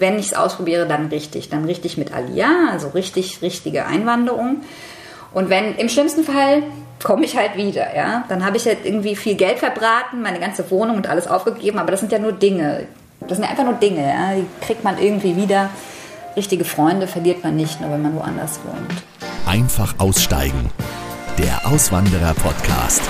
wenn ich es ausprobiere, dann richtig. Dann richtig mit Alia, also richtig, richtige Einwanderung. Und wenn im schlimmsten Fall komme ich halt wieder, ja. Dann habe ich halt irgendwie viel Geld verbraten, meine ganze Wohnung und alles aufgegeben, aber das sind ja nur Dinge. Das sind ja einfach nur Dinge, ja. Die kriegt man irgendwie wieder. Richtige Freunde verliert man nicht, nur wenn man woanders wohnt. Einfach aussteigen. Der Auswanderer-Podcast.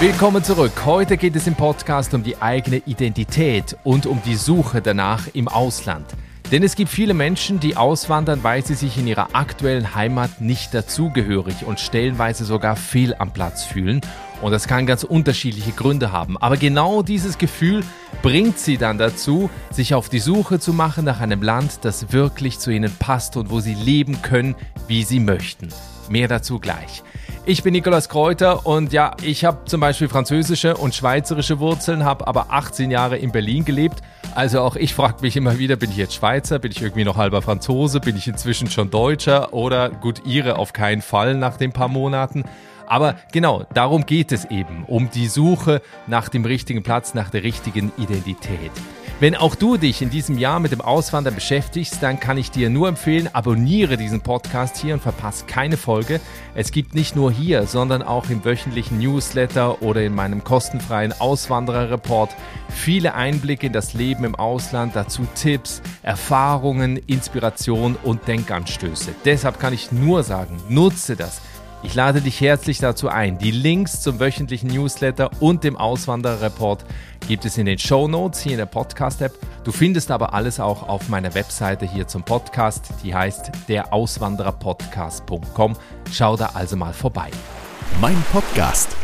Willkommen zurück. Heute geht es im Podcast um die eigene Identität und um die Suche danach im Ausland. Denn es gibt viele Menschen, die auswandern, weil sie sich in ihrer aktuellen Heimat nicht dazugehörig und stellenweise sogar fehl am Platz fühlen. Und das kann ganz unterschiedliche Gründe haben. Aber genau dieses Gefühl bringt sie dann dazu, sich auf die Suche zu machen nach einem Land, das wirklich zu ihnen passt und wo sie leben können, wie sie möchten. Mehr dazu gleich. Ich bin Nikolaus Kräuter und ja, ich habe zum Beispiel französische und schweizerische Wurzeln, habe aber 18 Jahre in Berlin gelebt also auch ich frage mich immer wieder, bin ich jetzt Schweizer, bin ich irgendwie noch halber Franzose, bin ich inzwischen schon Deutscher oder gut, Ihre auf keinen Fall nach den paar Monaten. Aber genau, darum geht es eben, um die Suche nach dem richtigen Platz, nach der richtigen Identität. Wenn auch du dich in diesem Jahr mit dem Auswandern beschäftigst, dann kann ich dir nur empfehlen, abonniere diesen Podcast hier und verpasse keine Folge. Es gibt nicht nur hier, sondern auch im wöchentlichen Newsletter oder in meinem kostenfreien Auswandererreport viele Einblicke in das Leben im Ausland, dazu Tipps, Erfahrungen, Inspiration und Denkanstöße. Deshalb kann ich nur sagen, nutze das. Ich lade dich herzlich dazu ein. Die Links zum wöchentlichen Newsletter und dem Auswandererreport gibt es in den Show Notes hier in der Podcast-App. Du findest aber alles auch auf meiner Webseite hier zum Podcast. Die heißt derauswandererpodcast.com. Schau da also mal vorbei. Mein Podcast.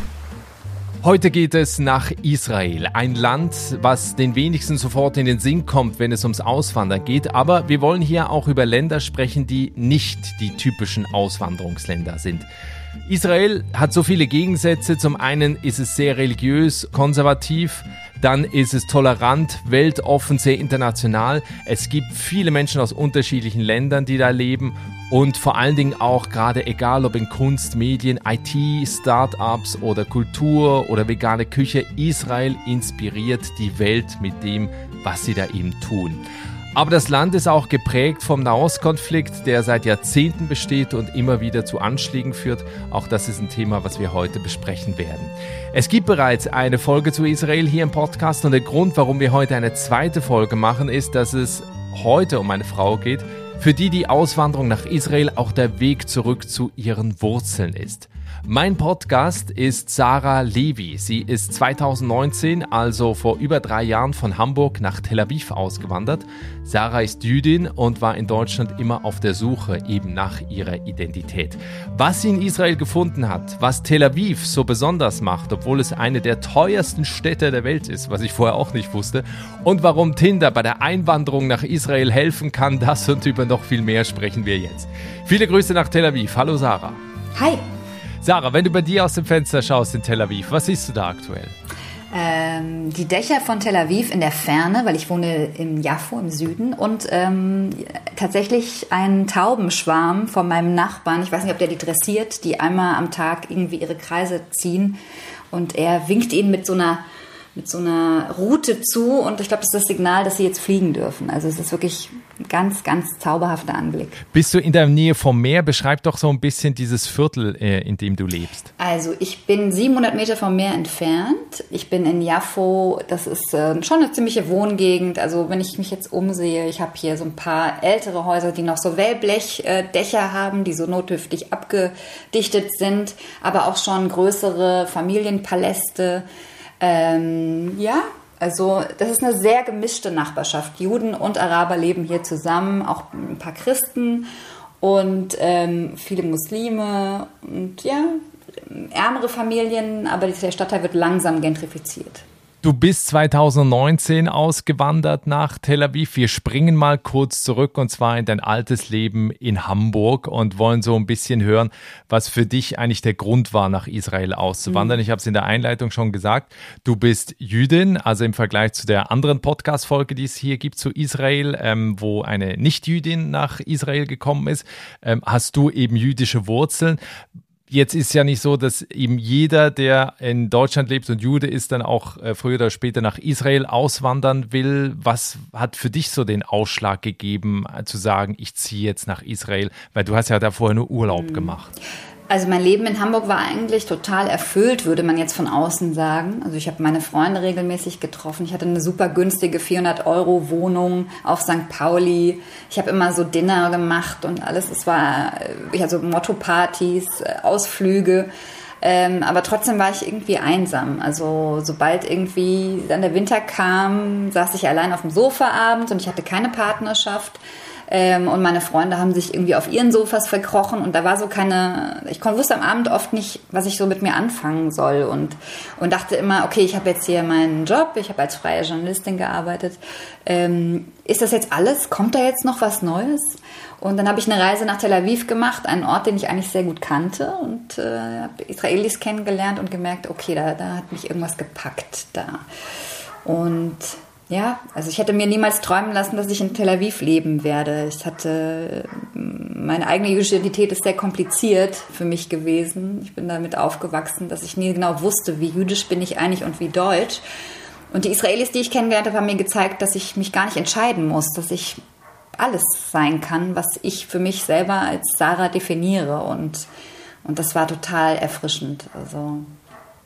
Heute geht es nach Israel, ein Land, was den wenigsten sofort in den Sinn kommt, wenn es ums Auswandern geht. Aber wir wollen hier auch über Länder sprechen, die nicht die typischen Auswanderungsländer sind. Israel hat so viele Gegensätze. Zum einen ist es sehr religiös, konservativ, dann ist es tolerant, weltoffen, sehr international. Es gibt viele Menschen aus unterschiedlichen Ländern, die da leben und vor allen Dingen auch gerade egal ob in Kunst, Medien, IT, Startups oder Kultur oder vegane Küche, Israel inspiriert die Welt mit dem, was sie da eben tun. Aber das Land ist auch geprägt vom Nahostkonflikt, der seit Jahrzehnten besteht und immer wieder zu Anschlägen führt. Auch das ist ein Thema, was wir heute besprechen werden. Es gibt bereits eine Folge zu Israel hier im Podcast und der Grund, warum wir heute eine zweite Folge machen, ist, dass es heute um eine Frau geht, für die die Auswanderung nach Israel auch der Weg zurück zu ihren Wurzeln ist. Mein Podcast ist Sarah Levy. Sie ist 2019, also vor über drei Jahren, von Hamburg nach Tel Aviv ausgewandert. Sarah ist Jüdin und war in Deutschland immer auf der Suche eben nach ihrer Identität. Was sie in Israel gefunden hat, was Tel Aviv so besonders macht, obwohl es eine der teuersten Städte der Welt ist, was ich vorher auch nicht wusste, und warum Tinder bei der Einwanderung nach Israel helfen kann, das und über noch viel mehr sprechen wir jetzt. Viele Grüße nach Tel Aviv. Hallo Sarah. Hi. Sarah, wenn du bei dir aus dem Fenster schaust in Tel Aviv, was siehst du da aktuell? Ähm, die Dächer von Tel Aviv in der Ferne, weil ich wohne im Jaffo im Süden und ähm, tatsächlich einen Taubenschwarm von meinem Nachbarn. Ich weiß nicht, ob der die dressiert, die einmal am Tag irgendwie ihre Kreise ziehen und er winkt ihnen mit so einer mit so einer Route zu und ich glaube, das ist das Signal, dass sie jetzt fliegen dürfen. Also es ist wirklich ein ganz, ganz zauberhafter Anblick. Bist du in der Nähe vom Meer? Beschreib doch so ein bisschen dieses Viertel, äh, in dem du lebst. Also ich bin 700 Meter vom Meer entfernt. Ich bin in Jaffo. Das ist äh, schon eine ziemliche Wohngegend. Also wenn ich mich jetzt umsehe, ich habe hier so ein paar ältere Häuser, die noch so Wellblechdächer haben, die so notdürftig abgedichtet sind, aber auch schon größere Familienpaläste. Ähm, ja, also das ist eine sehr gemischte Nachbarschaft. Juden und Araber leben hier zusammen, auch ein paar Christen und ähm, viele Muslime und ja, ärmere Familien, aber der Stadtteil wird langsam gentrifiziert. Du bist 2019 ausgewandert nach Tel Aviv. Wir springen mal kurz zurück und zwar in dein altes Leben in Hamburg und wollen so ein bisschen hören, was für dich eigentlich der Grund war, nach Israel auszuwandern. Mhm. Ich habe es in der Einleitung schon gesagt. Du bist Jüdin, also im Vergleich zu der anderen Podcast-Folge, die es hier gibt zu Israel, ähm, wo eine Nicht-Jüdin nach Israel gekommen ist, ähm, hast du eben jüdische Wurzeln. Jetzt ist ja nicht so, dass eben jeder, der in Deutschland lebt und Jude ist, dann auch äh, früher oder später nach Israel auswandern will. Was hat für dich so den Ausschlag gegeben, äh, zu sagen, ich ziehe jetzt nach Israel? Weil du hast ja da vorher nur Urlaub mhm. gemacht. Also mein Leben in Hamburg war eigentlich total erfüllt, würde man jetzt von außen sagen. Also ich habe meine Freunde regelmäßig getroffen. Ich hatte eine super günstige 400 Euro Wohnung auf St. Pauli. Ich habe immer so Dinner gemacht und alles. Es war ich hatte so Motto-Partys, äh, Ausflüge. Ähm, aber trotzdem war ich irgendwie einsam. Also sobald irgendwie dann der Winter kam, saß ich allein auf dem Sofa abends und ich hatte keine Partnerschaft. Ähm, und meine Freunde haben sich irgendwie auf ihren Sofas verkrochen und da war so keine, ich wusste am Abend oft nicht, was ich so mit mir anfangen soll und, und dachte immer, okay, ich habe jetzt hier meinen Job, ich habe als freie Journalistin gearbeitet. Ähm, ist das jetzt alles? Kommt da jetzt noch was Neues? Und dann habe ich eine Reise nach Tel Aviv gemacht, einen Ort, den ich eigentlich sehr gut kannte und äh, habe Israelis kennengelernt und gemerkt, okay, da, da hat mich irgendwas gepackt da. Und ja, also ich hätte mir niemals träumen lassen, dass ich in Tel Aviv leben werde. Ich hatte, meine eigene jüdische Identität ist sehr kompliziert für mich gewesen. Ich bin damit aufgewachsen, dass ich nie genau wusste, wie jüdisch bin ich eigentlich und wie deutsch. Und die Israelis, die ich kennengelernt habe, haben mir gezeigt, dass ich mich gar nicht entscheiden muss, dass ich alles sein kann, was ich für mich selber als Sarah definiere. Und, und das war total erfrischend. Also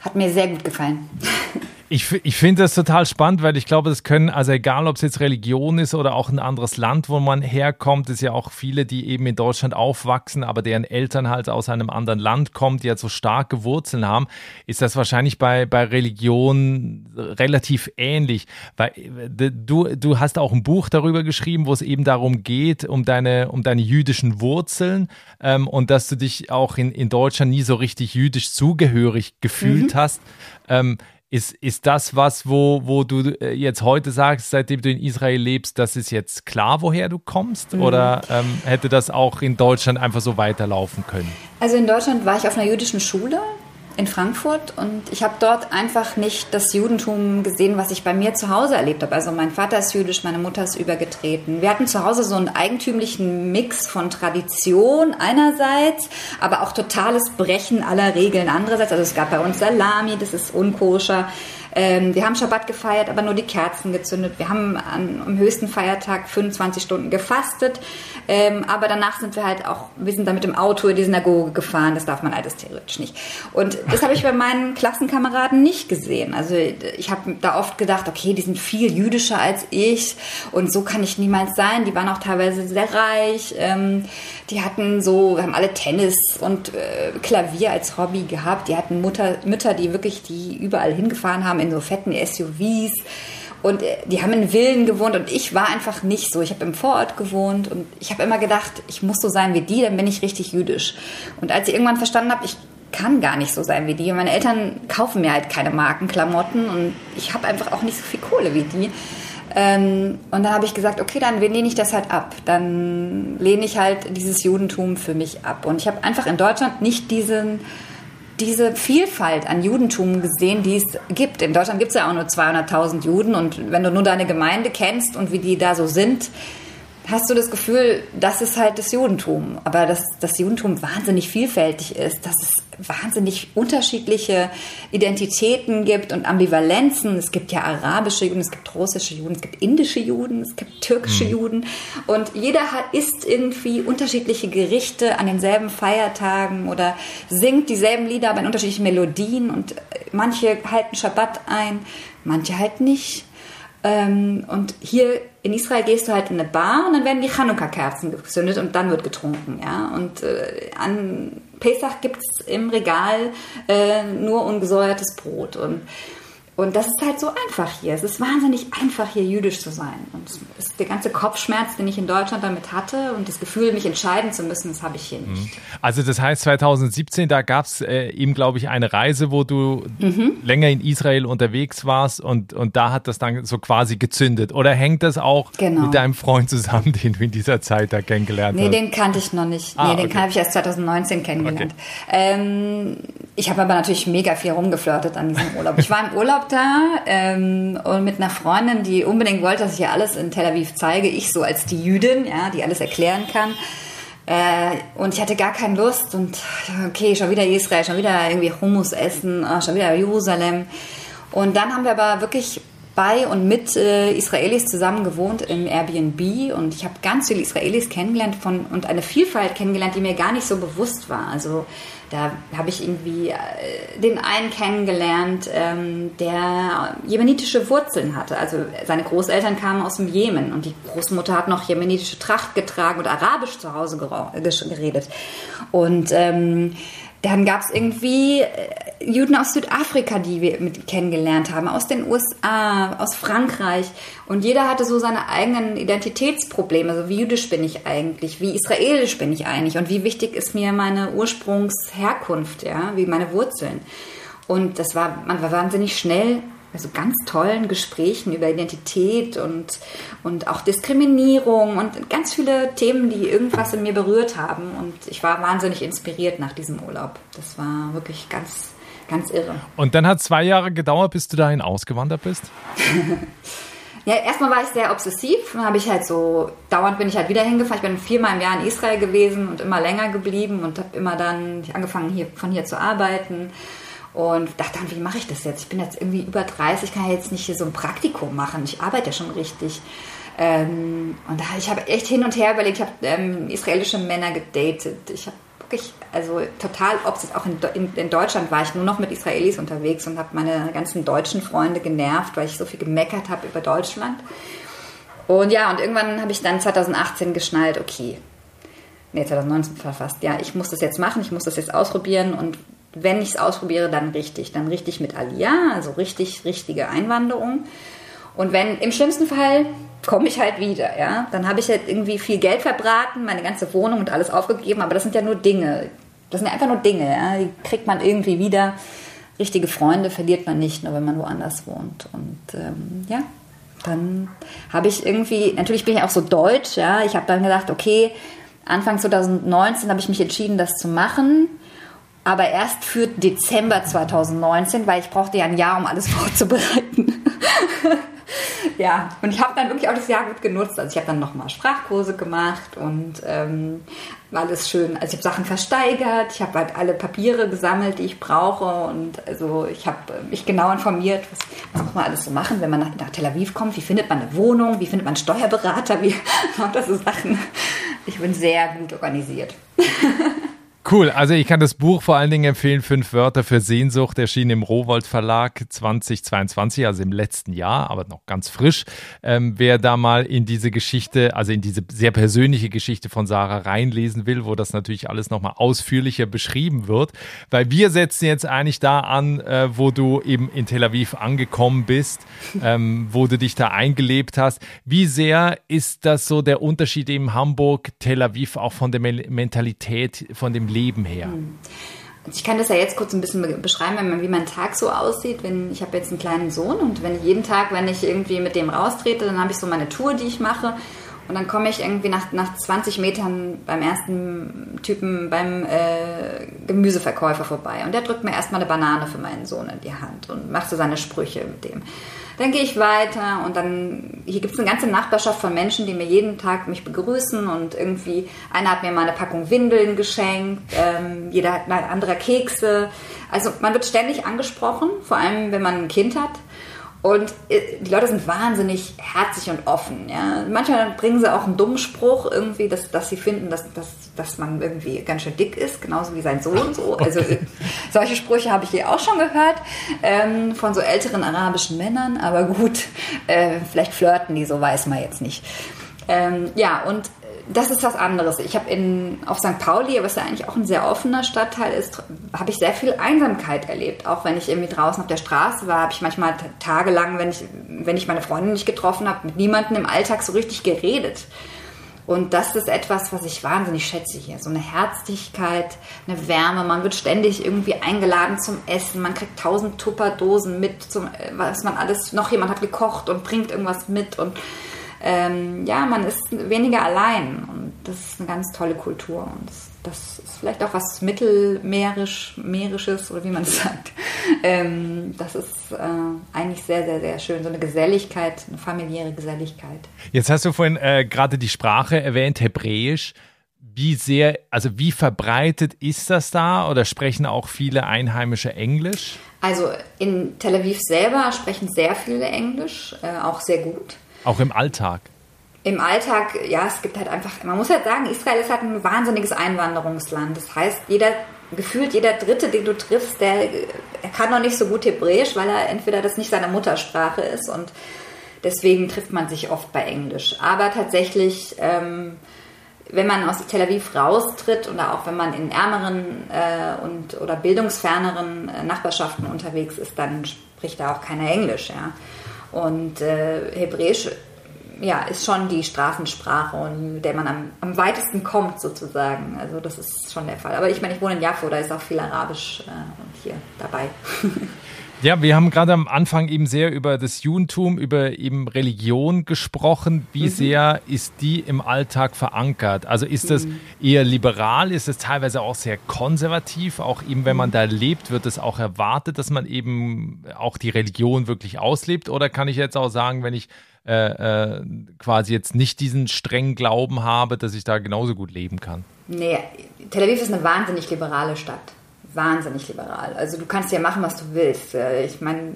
hat mir sehr gut gefallen. Ich, ich finde das total spannend, weil ich glaube, das können, also egal ob es jetzt Religion ist oder auch ein anderes Land, wo man herkommt, ist ja auch viele, die eben in Deutschland aufwachsen, aber deren Eltern halt aus einem anderen Land kommen, die halt so starke Wurzeln haben, ist das wahrscheinlich bei, bei Religion relativ ähnlich. Weil du, du hast auch ein Buch darüber geschrieben, wo es eben darum geht, um deine, um deine jüdischen Wurzeln ähm, und dass du dich auch in, in Deutschland nie so richtig jüdisch zugehörig gefühlt mhm. hast. Ähm, ist, ist das was, wo, wo du äh, jetzt heute sagst, seitdem du in Israel lebst, das ist jetzt klar, woher du kommst? Mhm. Oder ähm, hätte das auch in Deutschland einfach so weiterlaufen können? Also in Deutschland war ich auf einer jüdischen Schule in Frankfurt und ich habe dort einfach nicht das Judentum gesehen, was ich bei mir zu Hause erlebt habe. Also mein Vater ist jüdisch, meine Mutter ist übergetreten. Wir hatten zu Hause so einen eigentümlichen Mix von Tradition einerseits, aber auch totales Brechen aller Regeln andererseits. Also es gab bei uns Salami, das ist unkoscher. Ähm, wir haben Schabbat gefeiert, aber nur die Kerzen gezündet. Wir haben an, am höchsten Feiertag 25 Stunden gefastet. Ähm, aber danach sind wir halt auch, wir sind dann mit dem Auto in die Synagoge gefahren. Das darf man alles theoretisch nicht. Und das habe ich bei meinen Klassenkameraden nicht gesehen. Also ich habe da oft gedacht, okay, die sind viel jüdischer als ich und so kann ich niemals sein. Die waren auch teilweise sehr reich. Ähm, die hatten so, wir haben alle Tennis und äh, Klavier als Hobby gehabt. Die hatten Mutter, Mütter, die wirklich die überall hingefahren haben in so fetten SUVs. Und äh, die haben in Villen gewohnt und ich war einfach nicht so. Ich habe im Vorort gewohnt und ich habe immer gedacht, ich muss so sein wie die, dann bin ich richtig jüdisch. Und als ich irgendwann verstanden habe, ich kann gar nicht so sein wie die. Und meine Eltern kaufen mir halt keine Markenklamotten und ich habe einfach auch nicht so viel Kohle wie die. Ähm, und dann habe ich gesagt, okay, dann lehne ich das halt ab. Dann lehne ich halt dieses Judentum für mich ab. Und ich habe einfach in Deutschland nicht diesen diese Vielfalt an Judentum gesehen, die es gibt. In Deutschland gibt es ja auch nur 200.000 Juden und wenn du nur deine Gemeinde kennst und wie die da so sind, hast du das Gefühl, das ist halt das Judentum. Aber dass das Judentum wahnsinnig vielfältig ist, dass es wahnsinnig unterschiedliche Identitäten gibt und Ambivalenzen. Es gibt ja arabische Juden, es gibt russische Juden, es gibt indische Juden, es gibt türkische mhm. Juden. Und jeder hat, isst irgendwie unterschiedliche Gerichte an denselben Feiertagen oder singt dieselben Lieder, aber in unterschiedlichen Melodien. Und manche halten Schabbat ein, manche halt nicht. Ähm, und hier in Israel gehst du halt in eine Bar und dann werden die Chanukka-Kerzen gezündet und dann wird getrunken. Ja? Und äh, an Pesach gibt es im Regal äh, nur ungesäuertes Brot. Und und das ist halt so einfach hier. Es ist wahnsinnig einfach, hier jüdisch zu sein. Und der ganze Kopfschmerz, den ich in Deutschland damit hatte und das Gefühl, mich entscheiden zu müssen, das habe ich hier nicht. Mhm. Also das heißt, 2017, da gab es äh, eben, glaube ich, eine Reise, wo du mhm. länger in Israel unterwegs warst und, und da hat das dann so quasi gezündet. Oder hängt das auch genau. mit deinem Freund zusammen, den du in dieser Zeit da kennengelernt nee, hast? Nee, den kannte ich noch nicht. Ah, nee, den okay. habe ich erst 2019 kennengelernt. Okay. Ähm, ich habe aber natürlich mega viel rumgeflirtet an diesem Urlaub. Ich war im Urlaub da ähm, und mit einer Freundin, die unbedingt wollte, dass ich ihr alles in Tel Aviv zeige. Ich so als die Jüdin, ja, die alles erklären kann. Äh, und ich hatte gar keine Lust und okay, schon wieder Israel, schon wieder irgendwie Hummus essen, ah, schon wieder Jerusalem. Und dann haben wir aber wirklich bei und mit äh, Israelis zusammen gewohnt im Airbnb und ich habe ganz viele Israelis kennengelernt von, und eine Vielfalt kennengelernt, die mir gar nicht so bewusst war. Also da habe ich irgendwie äh, den einen kennengelernt, ähm, der jemenitische Wurzeln hatte. Also seine Großeltern kamen aus dem Jemen und die Großmutter hat noch jemenitische Tracht getragen und arabisch zu Hause geredet. Und ähm, dann gab es irgendwie äh, Juden aus Südafrika, die wir mit kennengelernt haben, aus den USA, aus Frankreich. Und jeder hatte so seine eigenen Identitätsprobleme. Also wie jüdisch bin ich eigentlich? Wie israelisch bin ich eigentlich? Und wie wichtig ist mir meine Ursprungsherkunft, ja? Wie meine Wurzeln? Und das war, man war wahnsinnig schnell also ganz tollen Gesprächen über Identität und, und auch Diskriminierung und ganz viele Themen, die irgendwas in mir berührt haben. Und ich war wahnsinnig inspiriert nach diesem Urlaub. Das war wirklich ganz, ganz irre. Und dann hat zwei Jahre gedauert, bis du dahin ausgewandert bist? ja, erstmal war ich sehr obsessiv. Dann habe ich halt so, dauernd bin ich halt wieder hingefahren. Ich bin viermal im Jahr in Israel gewesen und immer länger geblieben und habe immer dann angefangen, hier, von hier zu arbeiten und dachte dann, wie mache ich das jetzt? Ich bin jetzt irgendwie über 30, kann ja jetzt nicht hier so ein Praktikum machen. Ich arbeite ja schon richtig. Ähm, und da, ich habe echt hin und her überlegt, ich habe ähm, israelische Männer gedatet. Ich habe wirklich, also total obsessiv, auch in, in, in, Deutschland war ich nur noch mit Israelis unterwegs und habe meine ganzen deutschen Freunde genervt, weil ich so viel gemeckert habe über Deutschland. Und ja, und irgendwann habe ich dann 2018 geschnallt, okay, nee, 2019 verfasst, ja, ich muss das jetzt machen, ich muss das jetzt ausprobieren und wenn ich es ausprobiere, dann richtig. Dann richtig mit Alia, also richtig, richtige Einwanderung. Und wenn, im schlimmsten Fall komme ich halt wieder, ja. Dann habe ich halt irgendwie viel Geld verbraten, meine ganze Wohnung und alles aufgegeben, aber das sind ja nur Dinge. Das sind einfach nur Dinge, ja. Die kriegt man irgendwie wieder. Richtige Freunde verliert man nicht, nur wenn man woanders wohnt. Und ähm, ja, dann habe ich irgendwie, natürlich bin ich auch so deutsch, ja. Ich habe dann gedacht, okay, Anfang 2019 habe ich mich entschieden, das zu machen aber erst für Dezember 2019, weil ich brauchte ja ein Jahr, um alles vorzubereiten. ja, und ich habe dann wirklich auch das Jahr gut genutzt. Also ich habe dann nochmal Sprachkurse gemacht und ähm, alles schön. Also ich habe Sachen versteigert, ich habe halt alle Papiere gesammelt, die ich brauche und also ich habe mich genau informiert, was, was, muss man alles so machen, wenn man nach, nach, Tel Aviv kommt. Wie findet man eine Wohnung? Wie findet man einen Steuerberater? Wie das so Sachen. Ich bin sehr gut organisiert. Cool, also ich kann das Buch vor allen Dingen empfehlen, Fünf Wörter für Sehnsucht, erschienen im Rowold Verlag 2022, also im letzten Jahr, aber noch ganz frisch. Ähm, wer da mal in diese Geschichte, also in diese sehr persönliche Geschichte von Sarah reinlesen will, wo das natürlich alles nochmal ausführlicher beschrieben wird, weil wir setzen jetzt eigentlich da an, äh, wo du eben in Tel Aviv angekommen bist, ähm, wo du dich da eingelebt hast. Wie sehr ist das so der Unterschied eben Hamburg, Tel Aviv auch von der Mentalität, von dem Leben her? Hm. Ich kann das ja jetzt kurz ein bisschen beschreiben, wie mein Tag so aussieht. Wenn, ich habe jetzt einen kleinen Sohn und wenn ich jeden Tag, wenn ich irgendwie mit dem raustrete, dann habe ich so meine Tour, die ich mache. Und dann komme ich irgendwie nach, nach 20 Metern beim ersten Typen, beim äh, Gemüseverkäufer vorbei. Und der drückt mir erstmal eine Banane für meinen Sohn in die Hand und macht so seine Sprüche mit dem. Dann gehe ich weiter und dann, hier gibt es eine ganze Nachbarschaft von Menschen, die mir jeden Tag mich begrüßen und irgendwie, einer hat mir mal eine Packung Windeln geschenkt, ähm, jeder hat mal andere Kekse. Also man wird ständig angesprochen, vor allem wenn man ein Kind hat. Und äh, die Leute sind wahnsinnig herzig und offen. Ja. Manchmal bringen sie auch einen dummen Spruch irgendwie, dass, dass sie finden, dass, dass, dass man irgendwie ganz schön dick ist, genauso wie sein Sohn. So. Also okay. solche Sprüche habe ich hier auch schon gehört ähm, von so älteren arabischen Männern. Aber gut, äh, vielleicht flirten die, so weiß man jetzt nicht. Ähm, ja, und das ist was anderes. Ich habe in auf St. Pauli, was ja eigentlich auch ein sehr offener Stadtteil ist, habe ich sehr viel Einsamkeit erlebt. Auch wenn ich irgendwie draußen auf der Straße war, habe ich manchmal tagelang, wenn ich, wenn ich meine Freundin nicht getroffen habe, mit niemandem im Alltag so richtig geredet. Und das ist etwas, was ich wahnsinnig schätze hier. So eine Herzlichkeit, eine Wärme. Man wird ständig irgendwie eingeladen zum Essen. Man kriegt tausend Tupperdosen mit, zum, was man alles, noch jemand hat gekocht und bringt irgendwas mit und ähm, ja, man ist weniger allein und das ist eine ganz tolle Kultur und das, das ist vielleicht auch was mittelmeerisch, meerisches oder wie man es sagt. Ähm, das ist äh, eigentlich sehr, sehr, sehr schön. So eine Geselligkeit, eine familiäre Geselligkeit. Jetzt hast du vorhin äh, gerade die Sprache erwähnt, Hebräisch. wie sehr, also wie verbreitet ist das da oder sprechen auch viele Einheimische Englisch? Also in Tel Aviv selber sprechen sehr viele Englisch, äh, auch sehr gut. Auch im Alltag? Im Alltag, ja, es gibt halt einfach, man muss halt sagen, Israel ist halt ein wahnsinniges Einwanderungsland. Das heißt, jeder, gefühlt jeder Dritte, den du triffst, der, der kann noch nicht so gut Hebräisch, weil er entweder das nicht seine Muttersprache ist und deswegen trifft man sich oft bei Englisch. Aber tatsächlich, ähm, wenn man aus Tel Aviv raustritt oder auch wenn man in ärmeren äh, und oder bildungsferneren äh, Nachbarschaften unterwegs ist, dann spricht da auch keiner Englisch, ja. Und äh, Hebräisch ja, ist schon die Straßensprache und der man am, am weitesten kommt sozusagen. Also das ist schon der Fall. Aber ich meine, ich wohne in Jaffo, da ist auch viel Arabisch äh, hier dabei. Ja, wir haben gerade am Anfang eben sehr über das Judentum, über eben Religion gesprochen. Wie mhm. sehr ist die im Alltag verankert? Also ist das mhm. eher liberal? Ist es teilweise auch sehr konservativ? Auch eben, wenn man mhm. da lebt, wird es auch erwartet, dass man eben auch die Religion wirklich auslebt? Oder kann ich jetzt auch sagen, wenn ich äh, äh, quasi jetzt nicht diesen strengen Glauben habe, dass ich da genauso gut leben kann? Nee, Tel Aviv ist eine wahnsinnig liberale Stadt wahnsinnig liberal. Also du kannst ja machen, was du willst. Äh, ich meine,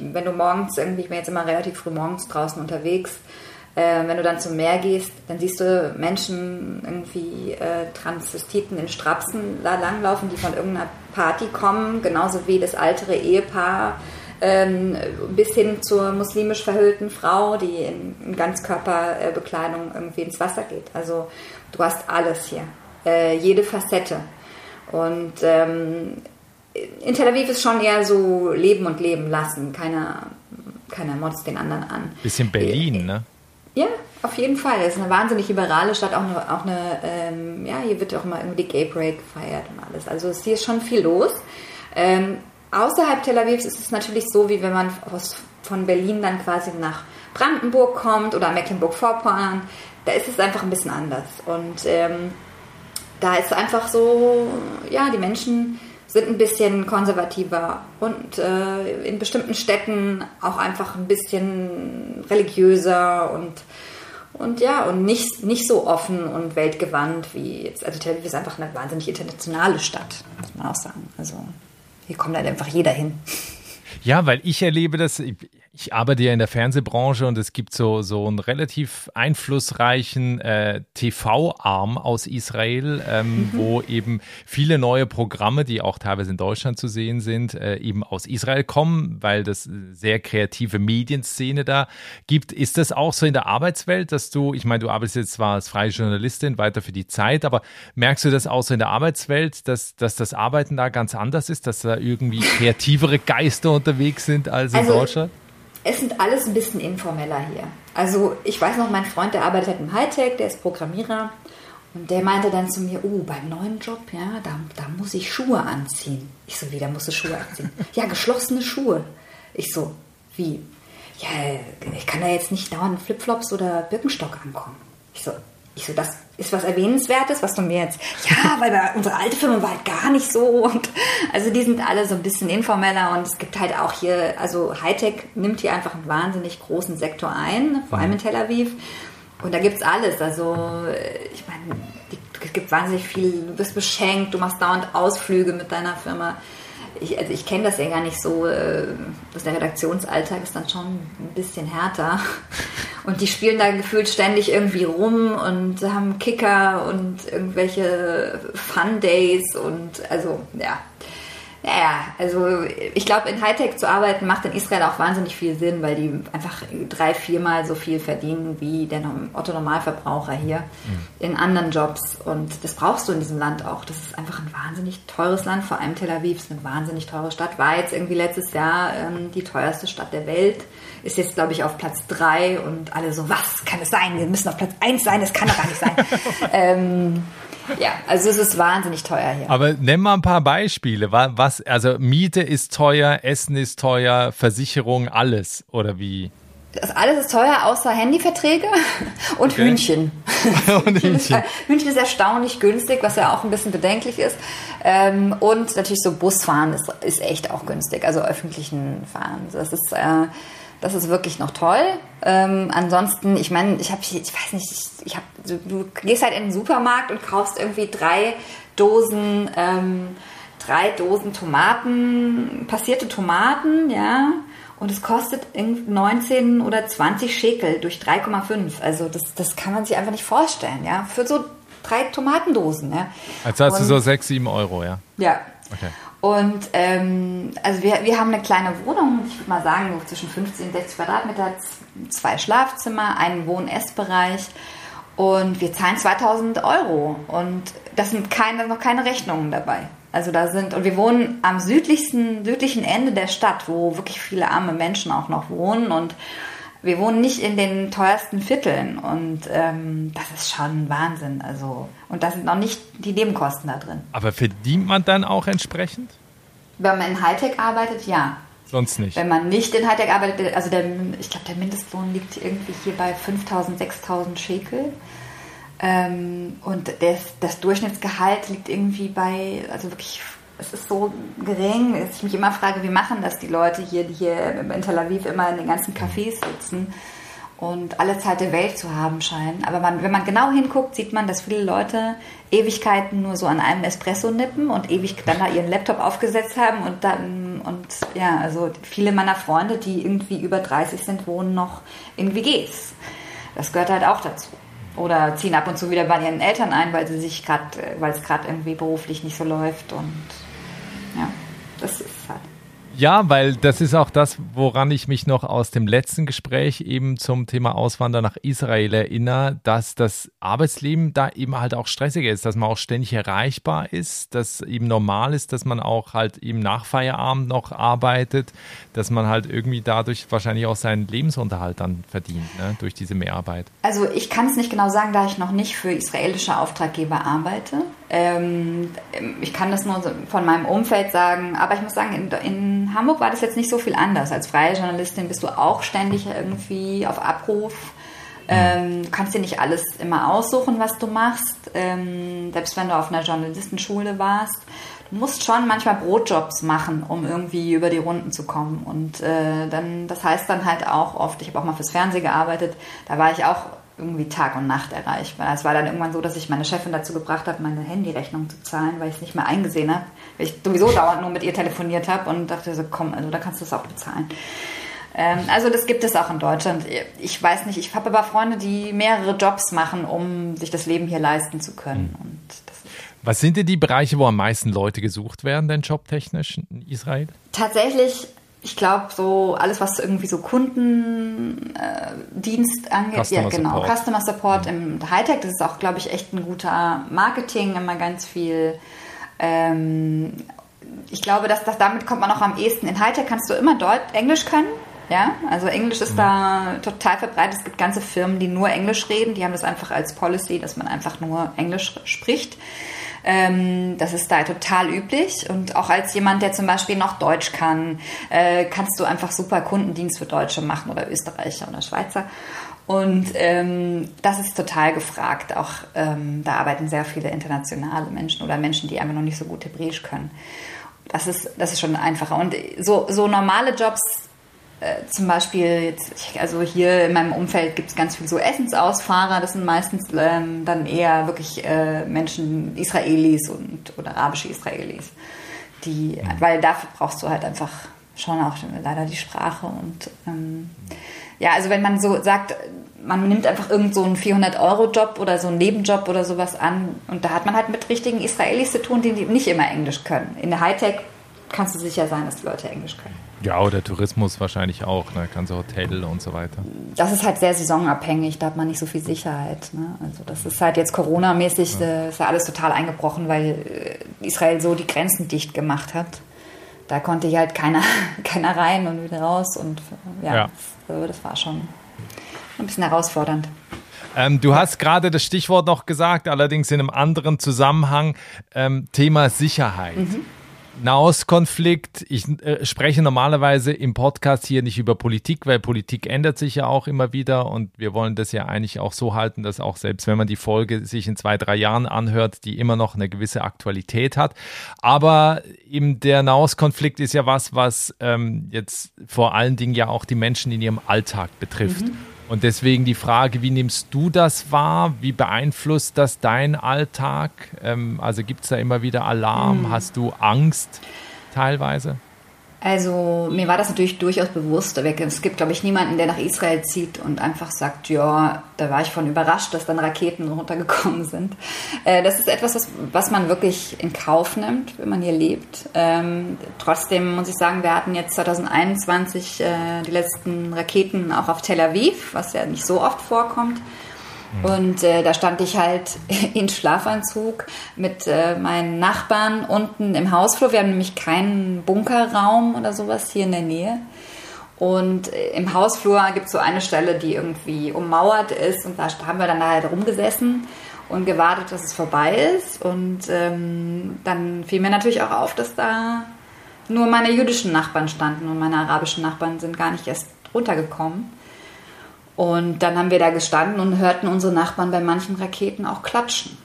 wenn du morgens irgendwie, ich bin jetzt immer relativ früh morgens draußen unterwegs, äh, wenn du dann zum Meer gehst, dann siehst du Menschen, irgendwie äh, Transvestiten in Strapsen da langlaufen, die von irgendeiner Party kommen, genauso wie das ältere Ehepaar, ähm, bis hin zur muslimisch verhüllten Frau, die in, in Ganzkörperbekleidung irgendwie ins Wasser geht. Also du hast alles hier, äh, jede Facette. Und ähm, in Tel Aviv ist schon eher so Leben und Leben lassen. Keiner, keiner motzt den anderen an. Bisschen Berlin, ne? Ja, auf jeden Fall. Es ist eine wahnsinnig liberale Stadt, auch eine, auch eine ähm, ja, hier wird auch immer irgendwie die Gay Parade gefeiert und alles. Also es, hier ist schon viel los. Ähm, außerhalb Tel Avivs ist es natürlich so, wie wenn man aus, von Berlin dann quasi nach Brandenburg kommt oder Mecklenburg-Vorpommern. Da ist es einfach ein bisschen anders. Und ähm, da ist einfach so, ja, die Menschen sind ein bisschen konservativer und äh, in bestimmten Städten auch einfach ein bisschen religiöser und und ja, und nicht, nicht so offen und weltgewandt wie jetzt. Also Tel Aviv ist einfach eine wahnsinnig internationale Stadt, muss man auch sagen. Also hier kommt halt einfach jeder hin. Ja, weil ich erlebe das, ich arbeite ja in der Fernsehbranche und es gibt so, so einen relativ einflussreichen äh, TV-Arm aus Israel, ähm, mhm. wo eben viele neue Programme, die auch teilweise in Deutschland zu sehen sind, äh, eben aus Israel kommen, weil das sehr kreative Medienszene da gibt. Ist das auch so in der Arbeitswelt, dass du, ich meine, du arbeitest jetzt zwar als freie Journalistin weiter für die Zeit, aber merkst du das auch so in der Arbeitswelt, dass, dass das Arbeiten da ganz anders ist, dass da irgendwie kreativere Geister unterwegs sind als in also, Deutschland? Es sind alles ein bisschen informeller hier. Also ich weiß noch, mein Freund, der arbeitet im Hightech, der ist Programmierer und der meinte dann zu mir, oh, beim neuen Job, ja, da, da muss ich Schuhe anziehen. Ich so, wie, da musst du Schuhe anziehen? ja, geschlossene Schuhe. Ich so, wie? Ja, ich kann da jetzt nicht dauernd Flipflops oder Birkenstock ankommen. Ich so, ich so, das ist was Erwähnenswertes, was du mir jetzt, ja, weil bei unsere alte Firma war halt gar nicht so und also die sind alle so ein bisschen informeller und es gibt halt auch hier, also Hightech nimmt hier einfach einen wahnsinnig großen Sektor ein, vor allem in Tel Aviv. Und da gibt es alles, also ich meine, es gibt wahnsinnig viel, du bist beschenkt, du machst dauernd Ausflüge mit deiner Firma, ich, also ich kenne das ja gar nicht so, äh, dass der Redaktionsalltag ist dann schon ein bisschen härter. Und die spielen da gefühlt ständig irgendwie rum und haben Kicker und irgendwelche Fun Days und also ja, naja, also ich glaube, in Hightech zu arbeiten macht in Israel auch wahnsinnig viel Sinn, weil die einfach drei, viermal so viel verdienen wie der Otto Normalverbraucher hier mhm. in anderen Jobs. Und das brauchst du in diesem Land auch. Das ist einfach ein wahnsinnig teures Land, vor allem Tel Aviv ist eine wahnsinnig teure Stadt. War jetzt irgendwie letztes Jahr ähm, die teuerste Stadt der Welt. Ist jetzt, glaube ich, auf Platz drei und alle so, was kann es sein? Wir müssen auf Platz eins sein, das kann doch gar nicht sein. ähm, ja, also es ist wahnsinnig teuer hier. Aber nenn mal ein paar Beispiele. Was, also Miete ist teuer, Essen ist teuer, Versicherung, alles oder wie? Das alles ist teuer, außer Handyverträge und okay. Hühnchen. und Hühnchen. Hühnchen ist erstaunlich günstig, was ja auch ein bisschen bedenklich ist. Ähm, und natürlich so Busfahren ist, ist echt auch günstig, also öffentlichen Fahren. Das ist, äh, Das ist wirklich noch toll. Ähm, ansonsten, ich meine, ich habe, ich weiß nicht, ich, habe, du, du, gehst halt in den Supermarkt und kaufst irgendwie drei Dosen, ähm, drei Dosen Tomaten, passierte Tomaten, ja, und es kostet 19 oder 20 Schekel durch 3,5. Also das, das kann man sich einfach nicht vorstellen, ja, für so drei Tomatendosen, ja. Also hast und, du so 6, 7 Euro, ja. Ja. Okay. Und ähm, also wir, wir haben eine kleine Wohnung, ich würde mal sagen, zwischen 15 und 60 Quadratmeter, zwei Schlafzimmer, einen Wohn-Essbereich. Und wir zahlen 2000 Euro. Und das sind keine, noch keine Rechnungen dabei. Also da sind, und wir wohnen am südlichsten, südlichen Ende der Stadt, wo wirklich viele arme Menschen auch noch wohnen. Und wir wohnen nicht in den teuersten Vierteln und ähm, das ist schon Wahnsinn. Also, und da sind noch nicht die Nebenkosten da drin. Aber verdient man dann auch entsprechend? Wenn man in Hightech arbeitet, ja. Sonst nicht. Wenn man nicht in Hightech arbeitet, also der, ich glaube, der Mindestlohn liegt irgendwie hier bei 5.000, 6.000 Schekel. Ähm, und das, das Durchschnittsgehalt liegt irgendwie bei, also wirklich es ist so gering, dass ich mich immer frage, wie machen das die Leute hier, die hier in Tel Aviv immer in den ganzen Cafés sitzen und alle Zeit der Welt zu haben scheinen. Aber man, wenn man genau hinguckt, sieht man, dass viele Leute Ewigkeiten nur so an einem Espresso nippen und ewig dann da ihren Laptop aufgesetzt haben und dann, und ja, also viele meiner Freunde, die irgendwie über 30 sind, wohnen noch in WGs. Das gehört halt auch dazu oder ziehen ab und zu wieder bei ihren Eltern ein, weil sie sich gerade, weil es gerade irgendwie beruflich nicht so läuft und ja, das ist halt. Ja, weil das ist auch das, woran ich mich noch aus dem letzten Gespräch eben zum Thema Auswandern nach Israel erinnere, dass das Arbeitsleben da eben halt auch stressiger ist, dass man auch ständig erreichbar ist, dass eben normal ist, dass man auch halt eben nach Feierabend noch arbeitet, dass man halt irgendwie dadurch wahrscheinlich auch seinen Lebensunterhalt dann verdient, ne, durch diese Mehrarbeit. Also ich kann es nicht genau sagen, da ich noch nicht für israelische Auftraggeber arbeite. Ähm, ich kann das nur von meinem Umfeld sagen, aber ich muss sagen, in, in, Hamburg war das jetzt nicht so viel anders. Als freie Journalistin bist du auch ständig irgendwie auf Abruf. Ähm, du kannst dir nicht alles immer aussuchen, was du machst, ähm, selbst wenn du auf einer Journalistenschule warst. Du musst schon manchmal Brotjobs machen, um irgendwie über die Runden zu kommen. Und äh, dann, das heißt dann halt auch oft, ich habe auch mal fürs Fernsehen gearbeitet, da war ich auch irgendwie Tag und Nacht erreichbar. Es war dann irgendwann so, dass ich meine Chefin dazu gebracht habe, meine Handyrechnung zu zahlen, weil ich es nicht mehr eingesehen habe, weil ich sowieso dauernd nur mit ihr telefoniert habe und dachte so, komm, also da kannst du es auch bezahlen. Ähm, also das gibt es auch in Deutschland. Ich weiß nicht, ich habe aber Freunde, die mehrere Jobs machen, um sich das Leben hier leisten zu können. Mhm. Was sind denn die Bereiche, wo am meisten Leute gesucht werden, denn jobtechnisch in Israel? Tatsächlich ich glaube, so alles, was irgendwie so Kundendienst äh, angeht, Customer ja genau, Support. Customer Support mhm. im Hightech, das ist auch, glaube ich, echt ein guter Marketing, immer ganz viel. Ähm, ich glaube, dass, dass damit kommt man auch am ehesten. In Hightech kannst du immer Deutsch, Englisch können. Ja, also Englisch ist mhm. da total verbreitet. Es gibt ganze Firmen, die nur Englisch reden. Die haben das einfach als Policy, dass man einfach nur Englisch spricht. Ähm, das ist da total üblich. Und auch als jemand, der zum Beispiel noch Deutsch kann, äh, kannst du einfach super Kundendienst für Deutsche machen oder Österreicher oder Schweizer. Und ähm, das ist total gefragt. Auch ähm, da arbeiten sehr viele internationale Menschen oder Menschen, die einfach noch nicht so gut Hebräisch können. Das ist, das ist schon einfacher. Und so, so normale Jobs äh, zum Beispiel jetzt, also hier in meinem Umfeld gibt es ganz viel so Essensausfahrer, das sind meistens ähm, dann eher wirklich äh, Menschen, Israelis und oder arabische Israelis. Die, mhm. weil dafür brauchst du halt einfach schon auch leider die Sprache und ähm, ja, also wenn man so sagt, man nimmt einfach irgend so einen 400-Euro-Job oder so einen Nebenjob oder sowas an und da hat man halt mit richtigen Israelis zu tun, die nicht immer Englisch können. In der Hightech kannst du sicher sein, dass die Leute Englisch können. Ja, oder Tourismus wahrscheinlich auch, ne? Ganze Hotel und so weiter. Das ist halt sehr saisonabhängig, da hat man nicht so viel Sicherheit. Ne? Also das ist halt jetzt Corona-mäßig, ja. Äh, ist ja alles total eingebrochen, weil äh, Israel so die Grenzen dicht gemacht hat. Da konnte hier halt keiner, keiner rein und wieder raus und ja, ja. Das, das war schon ein bisschen herausfordernd. Ähm, du hast gerade das Stichwort noch gesagt, allerdings in einem anderen Zusammenhang, ähm, Thema Sicherheit. Mhm. Nahostkonflikt. Ich äh, spreche normalerweise im Podcast hier nicht über Politik, weil Politik ändert sich ja auch immer wieder und wir wollen das ja eigentlich auch so halten, dass auch selbst wenn man die Folge sich in zwei, drei Jahren anhört, die immer noch eine gewisse Aktualität hat. Aber eben der Nahostkonflikt ist ja was, was ähm, jetzt vor allen Dingen ja auch die Menschen in ihrem Alltag betrifft. Mhm. Und deswegen die Frage, wie nimmst du das wahr? Wie beeinflusst das deinen Alltag? Ähm, also gibt es da immer wieder Alarm? Hm. Hast du Angst teilweise? Also mir war das natürlich durchaus bewusst. Es gibt, glaube ich, niemanden, der nach Israel zieht und einfach sagt, ja, da war ich von überrascht, dass dann Raketen runtergekommen sind. Äh, das ist etwas, was, was man wirklich in Kauf nimmt, wenn man hier lebt. Ähm, trotzdem muss ich sagen, wir hatten jetzt 2021 äh, die letzten Raketen auch auf Tel Aviv, was ja nicht so oft vorkommt. Und äh, da stand ich halt in Schlafanzug mit äh, meinen Nachbarn unten im Hausflur. Wir haben nämlich keinen Bunkerraum oder sowas hier in der Nähe. Und äh, im Hausflur gibt es so eine Stelle, die irgendwie ummauert ist. Und da haben wir dann halt rumgesessen und gewartet, dass es vorbei ist. Und ähm, dann fiel mir natürlich auch auf, dass da nur meine jüdischen Nachbarn standen und meine arabischen Nachbarn sind gar nicht erst runtergekommen. Und dann haben wir da gestanden und hörten unsere Nachbarn bei manchen Raketen auch klatschen.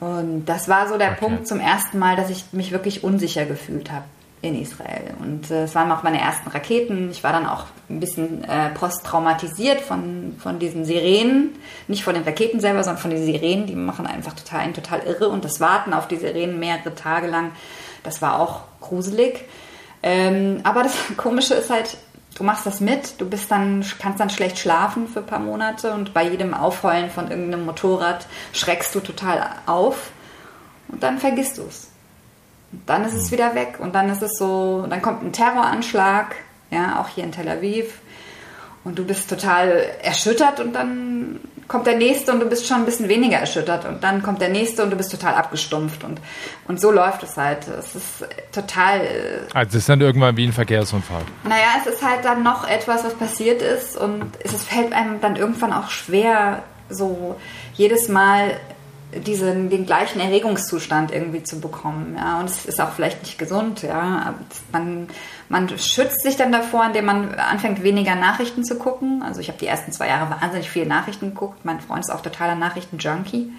Und das war so der okay. Punkt zum ersten Mal, dass ich mich wirklich unsicher gefühlt habe in Israel. Und äh, es waren auch meine ersten Raketen. Ich war dann auch ein bisschen äh, posttraumatisiert von, von diesen Sirenen. Nicht von den Raketen selber, sondern von den Sirenen. Die machen einfach total, einen total irre. Und das Warten auf die Sirenen mehrere Tage lang, das war auch gruselig. Ähm, aber das Komische ist halt, du machst das mit, du bist dann, kannst dann schlecht schlafen für ein paar Monate und bei jedem Aufheulen von irgendeinem Motorrad schreckst du total auf und dann vergisst du es. Dann ist es mhm. wieder weg und dann ist es so, dann kommt ein Terroranschlag, ja, auch hier in Tel Aviv und du bist total erschüttert und dann kommt der nächste und du bist schon ein bisschen weniger erschüttert und dann kommt der nächste und du bist total abgestumpft und, und so läuft es halt. Es ist total. Äh, also es ist dann irgendwann wie ein Verkehrsunfall. Naja, es ist halt dann noch etwas, was passiert ist und es fällt einem dann irgendwann auch schwer, so jedes Mal diesen, den gleichen Erregungszustand irgendwie zu bekommen. Ja, und es ist auch vielleicht nicht gesund. Ja, man, man schützt sich dann davor, indem man anfängt, weniger Nachrichten zu gucken. Also ich habe die ersten zwei Jahre wahnsinnig viele Nachrichten geguckt. Mein Freund ist auch totaler Nachrichten-Junkie.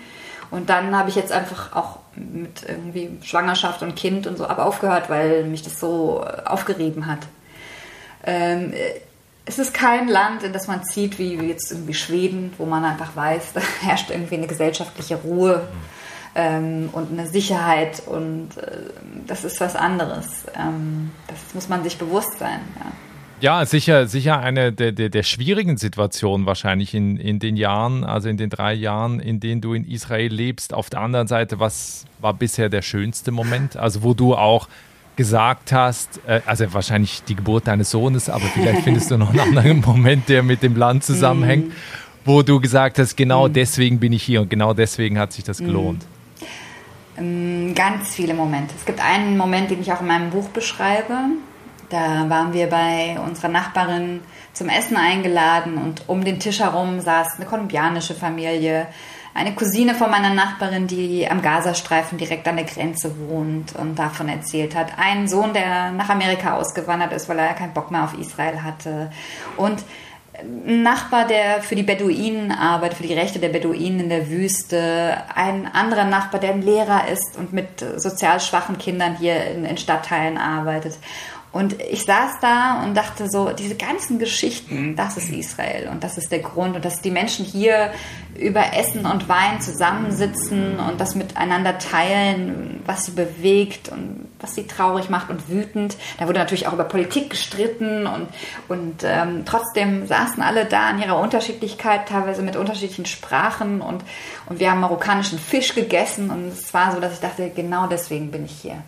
Und dann habe ich jetzt einfach auch mit irgendwie Schwangerschaft und Kind und so ab aufgehört, weil mich das so aufgerieben hat. Ähm, es ist kein Land, in das man zieht, wie jetzt irgendwie Schweden, wo man einfach weiß, da herrscht irgendwie eine gesellschaftliche Ruhe ähm, und eine Sicherheit und äh, das ist was anderes. Ähm, das muss man sich bewusst sein. Ja. Ja, sicher, sicher eine der, der, der schwierigen Situationen wahrscheinlich in, in den Jahren, also in den drei Jahren, in denen du in Israel lebst. Auf der anderen Seite, was war bisher der schönste Moment? Also wo du auch gesagt hast, äh, also wahrscheinlich die Geburt deines Sohnes, aber vielleicht findest du noch einen anderen Moment, der mit dem Land zusammenhängt, mm. wo du gesagt hast, genau mm. deswegen bin ich hier und genau deswegen hat sich das mm. gelohnt. Mm. Ganz viele Momente. Es gibt einen Moment, den ich auch in meinem Buch beschreibe. Da waren wir bei unserer Nachbarin zum Essen eingeladen und um den Tisch herum saß eine kolumbianische Familie, eine Cousine von meiner Nachbarin, die am Gazastreifen direkt an der Grenze wohnt und davon erzählt hat. Ein Sohn, der nach Amerika ausgewandert ist, weil er keinen Bock mehr auf Israel hatte. Und ein Nachbar, der für die Beduinen arbeitet, für die Rechte der Beduinen in der Wüste. Ein anderer Nachbar, der ein Lehrer ist und mit sozial schwachen Kindern hier in, in Stadtteilen arbeitet. Und ich saß da und dachte so, diese ganzen Geschichten, das ist Israel und das ist der Grund und dass die Menschen hier über Essen und Wein zusammensitzen und das miteinander teilen, was sie bewegt und was sie traurig macht und wütend. Da wurde natürlich auch über Politik gestritten und, und ähm, trotzdem saßen alle da in ihrer Unterschiedlichkeit, teilweise mit unterschiedlichen Sprachen und, und wir haben marokkanischen Fisch gegessen und es war so, dass ich dachte, genau deswegen bin ich hier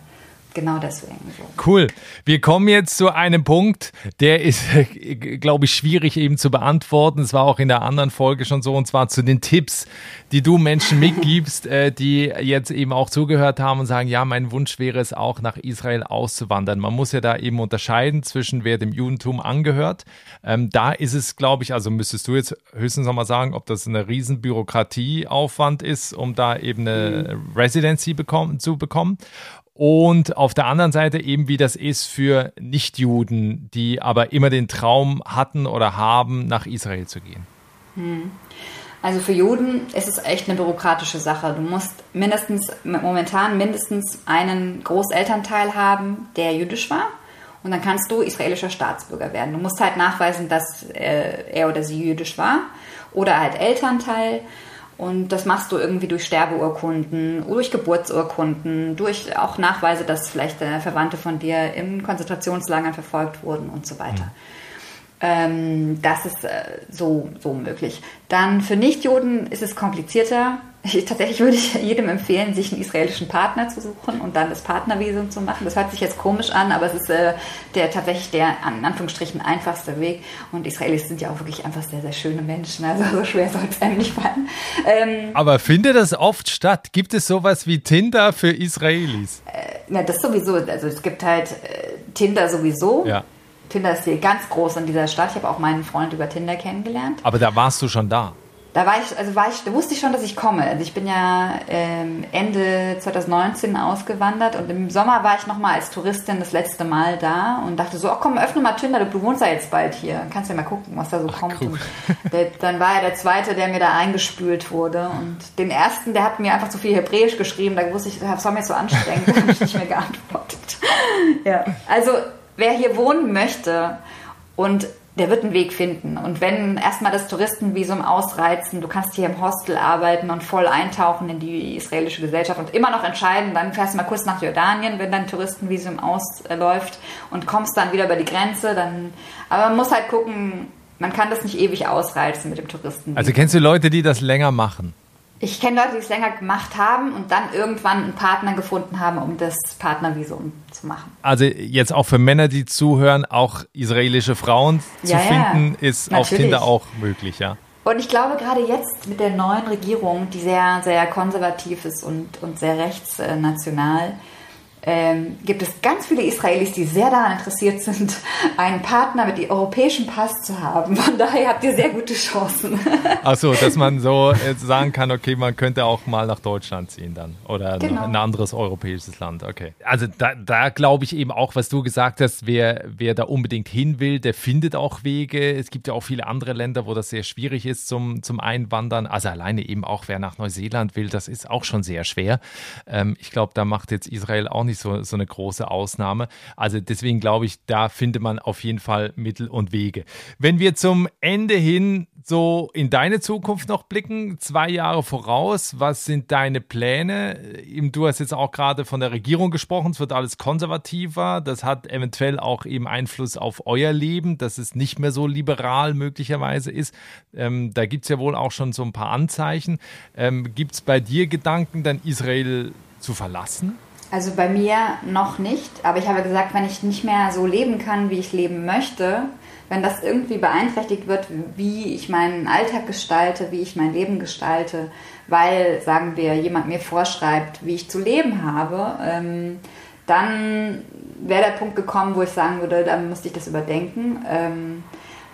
genau deswegen so. Cool. Wir kommen jetzt zu einem Punkt, der ist, glaube ich, schwierig eben zu beantworten. Es war auch in der anderen Folge schon so, und zwar zu den Tipps, die du Menschen mitgibst, äh, die jetzt eben auch zugehört haben und sagen, ja, mein Wunsch wäre es auch, nach Israel auszuwandern. Man muss ja da eben unterscheiden zwischen wer dem Judentum angehört. Ähm, da ist es, glaube ich, also müsstest du jetzt höchstens nochmal sagen, ob das eine riesen Bürokratieaufwand ist, um da eben eine mhm. Residency bekommen, zu bekommen und auf der anderen Seite eben, wie das ist für Nichtjuden, die aber immer den Traum hatten oder haben, nach Israel zu gehen. Hm. Also für Juden ist es echt eine bürokratische Sache. Du musst mindestens, momentan mindestens einen Großelternteil haben, der jüdisch war. Und dann kannst du israelischer Staatsbürger werden. Du musst halt nachweisen, dass äh, er oder sie jüdisch war. Oder halt Elternteil. Und das machst du irgendwie durch Sterbeurkunden, durch Geburtsurkunden, durch auch Nachweise, dass vielleicht Verwandte von dir in Konzentrationslagern verfolgt wurden und so weiter. Mhm. Das ist äh, so, so möglich. Dann für Nichtjuden ist es komplizierter. Ich, tatsächlich würde ich jedem empfehlen, sich einen israelischen Partner zu suchen und dann das Partnervisum zu machen. Das hört sich jetzt komisch an, aber es ist äh, der tatsächlich der in Anführungsstrichen einfachste Weg. Und Israelis sind ja auch wirklich einfach sehr, sehr schöne Menschen. Also so schwer soll es einem nicht fallen. Ähm, aber findet das oft statt? Gibt es sowas wie Tinder für Israelis? Äh, na, das sowieso. Also es gibt halt äh, Tinder sowieso. Ja. Tinder ist hier ganz groß in dieser Stadt. Ich habe auch meinen Freund über Tinder kennengelernt. Aber da warst du schon da? Da war ich, also war ich, da wusste ich schon, dass ich komme. Also ich bin ja ähm, Ende 2019 ausgewandert und im Sommer war ich nochmal als Touristin das letzte Mal da und dachte so, oh komm, öffne mal Tinder, du wohnst ja jetzt bald hier. Kannst ja mal gucken, was da so Ach, kommt. Der, dann war er der zweite, der mir da eingespült wurde. Und den ersten, der hat mir einfach zu viel Hebräisch geschrieben, da wusste ich, das war mir so anstrengend, da habe ich nicht mehr geantwortet. ja. Also wer hier wohnen möchte und der wird einen Weg finden. Und wenn erstmal das Touristenvisum ausreizen, du kannst hier im Hostel arbeiten und voll eintauchen in die israelische Gesellschaft und immer noch entscheiden, dann fährst du mal kurz nach Jordanien, wenn dein Touristenvisum ausläuft und kommst dann wieder über die Grenze, dann, aber man muss halt gucken, man kann das nicht ewig ausreizen mit dem Touristenvisum. Also kennst du Leute, die das länger machen? Ich kenne Leute, die es länger gemacht haben und dann irgendwann einen Partner gefunden haben, um das Partnervisum zu machen. Also jetzt auch für Männer, die zuhören, auch israelische Frauen zu ja, finden, ist natürlich. auf Tinder auch möglich, ja. Und ich glaube, gerade jetzt mit der neuen Regierung, die sehr, sehr konservativ ist und, und sehr rechtsnational, ähm, gibt es ganz viele Israelis, die sehr daran interessiert sind, einen Partner mit dem europäischen Pass zu haben. Von daher habt ihr sehr gute Chancen. Achso, dass man so äh, sagen kann, okay, man könnte auch mal nach Deutschland ziehen dann oder genau. ein anderes europäisches Land. Okay. Also da, da glaube ich eben auch, was du gesagt hast, wer, wer da unbedingt hin will, der findet auch Wege. Es gibt ja auch viele andere Länder, wo das sehr schwierig ist zum, zum Einwandern. Also alleine eben auch, wer nach Neuseeland will, das ist auch schon sehr schwer. Ähm, ich glaube, da macht jetzt Israel auch nicht nicht so, so eine große Ausnahme. Also deswegen glaube ich, da findet man auf jeden Fall Mittel und Wege. Wenn wir zum Ende hin so in deine Zukunft noch blicken, zwei Jahre voraus, was sind deine Pläne? Du hast jetzt auch gerade von der Regierung gesprochen, es wird alles konservativer, das hat eventuell auch eben Einfluss auf euer Leben, dass es nicht mehr so liberal möglicherweise ist. Ähm, da gibt es ja wohl auch schon so ein paar Anzeichen. Ähm, gibt es bei dir Gedanken, dann Israel zu verlassen? Also bei mir noch nicht, aber ich habe gesagt, wenn ich nicht mehr so leben kann, wie ich leben möchte, wenn das irgendwie beeinträchtigt wird, wie ich meinen Alltag gestalte, wie ich mein Leben gestalte, weil, sagen wir, jemand mir vorschreibt, wie ich zu leben habe, ähm, dann wäre der Punkt gekommen, wo ich sagen würde, dann müsste ich das überdenken. Ähm,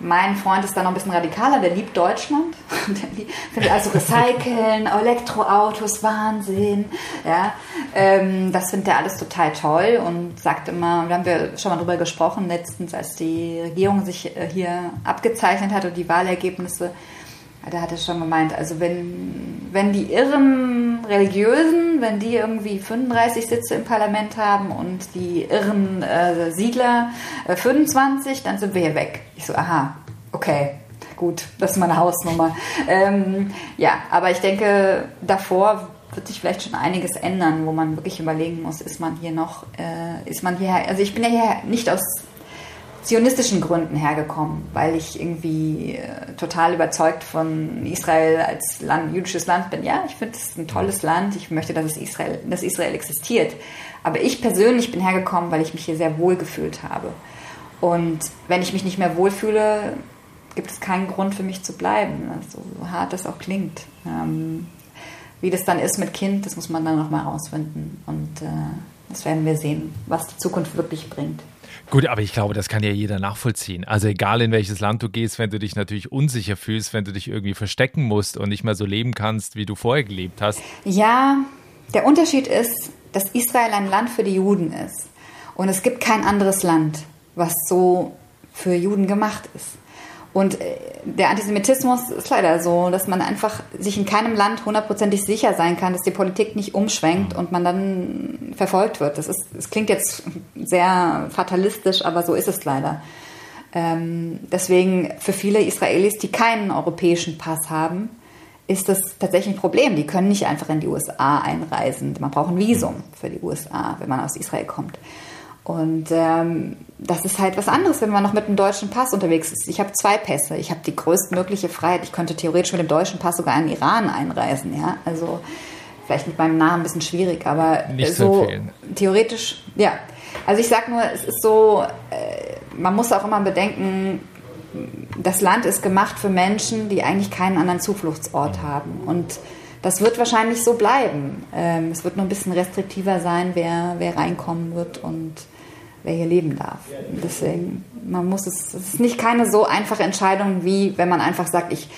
mein Freund ist da noch ein bisschen radikaler, der liebt Deutschland. Der findet also Recyceln, Elektroautos, Wahnsinn. Ja, ähm, das findet er alles total toll und sagt immer, da haben wir schon mal drüber gesprochen, letztens, als die Regierung sich äh, hier abgezeichnet hat und die Wahlergebnisse, da hat er schon gemeint, also wenn, wenn die irren Religiösen, wenn die irgendwie 35 Sitze im Parlament haben und die irren äh, Siedler äh, 25, dann sind wir hier weg. Ich so, aha, okay, gut, das ist meine Hausnummer. Ähm, ja, aber ich denke, davor wird sich vielleicht schon einiges ändern, wo man wirklich überlegen muss, ist man hier noch, äh, ist man hier, also ich bin ja hier nicht aus zionistischen Gründen hergekommen, weil ich irgendwie äh, total überzeugt von Israel als Land, jüdisches Land bin. Ja, ich finde es ein tolles Land. Ich möchte, dass es Israel, dass Israel existiert. Aber ich persönlich bin hergekommen, weil ich mich hier sehr wohl gefühlt habe. Und wenn ich mich nicht mehr wohlfühle, gibt es keinen Grund für mich zu bleiben. So hart das auch klingt. Ähm, wie das dann ist mit Kind, das muss man dann nochmal rausfinden. Und äh, das werden wir sehen, was die Zukunft wirklich bringt. Gut, aber ich glaube, das kann ja jeder nachvollziehen. Also egal in welches Land du gehst, wenn du dich natürlich unsicher fühlst, wenn du dich irgendwie verstecken musst und nicht mehr so leben kannst, wie du vorher gelebt hast. Ja, der Unterschied ist, dass Israel ein Land für die Juden ist. Und es gibt kein anderes Land, was so für Juden gemacht ist. Und äh, der Antisemitismus ist leider so, dass man einfach sich in keinem Land hundertprozentig sicher sein kann, dass die Politik nicht umschwenkt und man dann verfolgt wird. Das, ist, das klingt jetzt sehr fatalistisch, aber so ist es leider. Ähm, deswegen für viele Israelis, die keinen europäischen Pass haben, ist das tatsächlich ein Problem. Die können nicht einfach in die USA einreisen. Man braucht ein Visum für die USA, wenn man aus Israel kommt. Und ähm, das ist halt was anderes, wenn man noch mit einem deutschen Pass unterwegs ist. Ich habe zwei Pässe. Ich habe die größtmögliche Freiheit. Ich könnte theoretisch mit dem deutschen Pass sogar in den Iran einreisen. Ja, also vielleicht mit meinem Namen ein bisschen schwierig, aber Nicht so theoretisch, ja. Also ich sage nur, es ist so, äh, man muss auch immer bedenken, das Land ist gemacht für Menschen, die eigentlich keinen anderen Zufluchtsort haben. Und das wird wahrscheinlich so bleiben. Ähm, es wird nur ein bisschen restriktiver sein, wer, wer reinkommen wird und wer hier leben darf. Deswegen, man muss es, es ist nicht keine so einfache Entscheidung, wie wenn man einfach sagt, ich,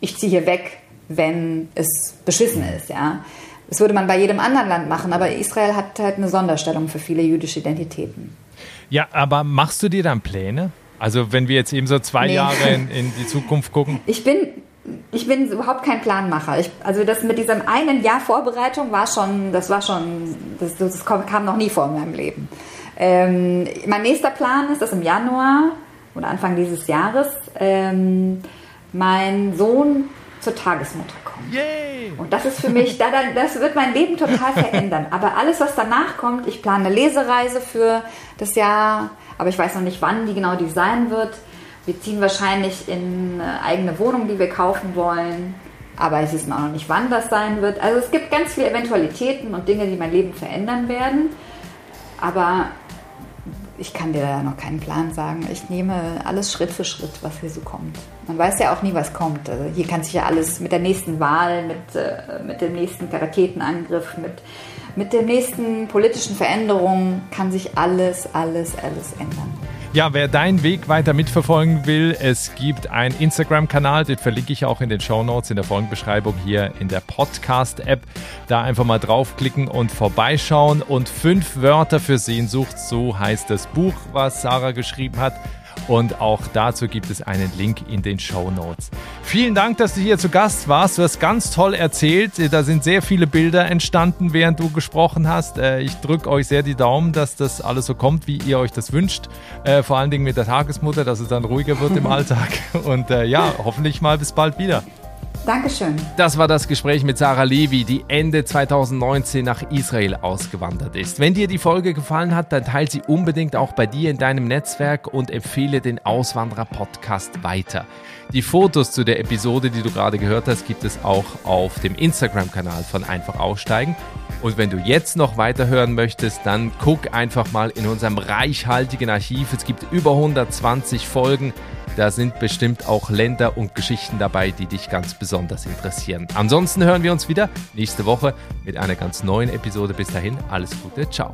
ich ziehe hier weg, wenn es beschissen ist, ja. Das würde man bei jedem anderen Land machen, aber Israel hat halt eine Sonderstellung für viele jüdische Identitäten. Ja, aber machst du dir dann Pläne? Also wenn wir jetzt eben so zwei Nee. Jahre in, in die Zukunft gucken. Ich bin, ich bin überhaupt kein Planmacher. Ich, also das mit diesem einen Jahr Vorbereitung war schon, das war schon, das, das kam kam noch nie vor in meinem Leben. Ähm, mein nächster Plan ist, dass im Januar oder Anfang dieses Jahres ähm, mein Sohn zur Tagesmutter kommt. Yay! Und das ist für mich, da, da- das wird mein Leben total verändern. Aber alles, was danach kommt, ich plane eine Lesereise für das Jahr, aber ich weiß noch nicht, wann die genau die sein wird. Wir ziehen wahrscheinlich in eine eigene Wohnung, die wir kaufen wollen. Aber es ist auch noch nicht, wann das sein wird. Also es gibt ganz viele Eventualitäten und Dinge, die mein Leben verändern werden. Aber ich kann dir da noch keinen Plan sagen. Ich nehme alles Schritt für Schritt, was hier so kommt. Man weiß ja auch nie, was kommt. Also hier kann sich ja alles mit der nächsten Wahl, mit, äh, mit dem nächsten Raketenangriff, mit, mit der nächsten politischen Veränderung kann sich alles, alles, alles ändern. Ja, wer deinen Weg weiter mitverfolgen will, es gibt einen Instagram-Kanal, den verlinke ich auch in den Show Notes in der Folgenbeschreibung hier in der Podcast-App. Da einfach mal draufklicken und vorbeischauen. Und fünf Wörter für Sehnsucht, so heißt das Buch, was Sarah geschrieben hat. Und auch dazu gibt es einen Link in den Show Notes. Vielen Dank, dass du hier zu Gast warst. Du hast ganz toll erzählt. Da sind sehr viele Bilder entstanden, während du gesprochen hast. Äh, Ich drücke euch sehr die Daumen, dass das alles so kommt, wie ihr euch das wünscht. Äh, Vor allen Dingen mit der Tagesmutter, dass es dann ruhiger wird im Alltag. Und äh, ja, hoffentlich mal bis bald wieder. Dankeschön. Das war das Gespräch mit Sarah Levi, die Ende 2019 nach Israel ausgewandert ist. Wenn dir die Folge gefallen hat, dann teile sie unbedingt auch bei dir in deinem Netzwerk und empfehle den Auswanderer-Podcast weiter. Die Fotos zu der Episode, die du gerade gehört hast, gibt es auch auf dem Instagram-Kanal von Einfach Aussteigen. Und wenn du jetzt noch weiterhören möchtest, dann guck einfach mal in unserem reichhaltigen Archiv. Es gibt über 120 Folgen. Da sind bestimmt auch Länder und Geschichten dabei, die dich ganz besonders interessieren. Ansonsten hören wir uns wieder nächste Woche mit einer ganz neuen Episode. Bis dahin, alles Gute, ciao.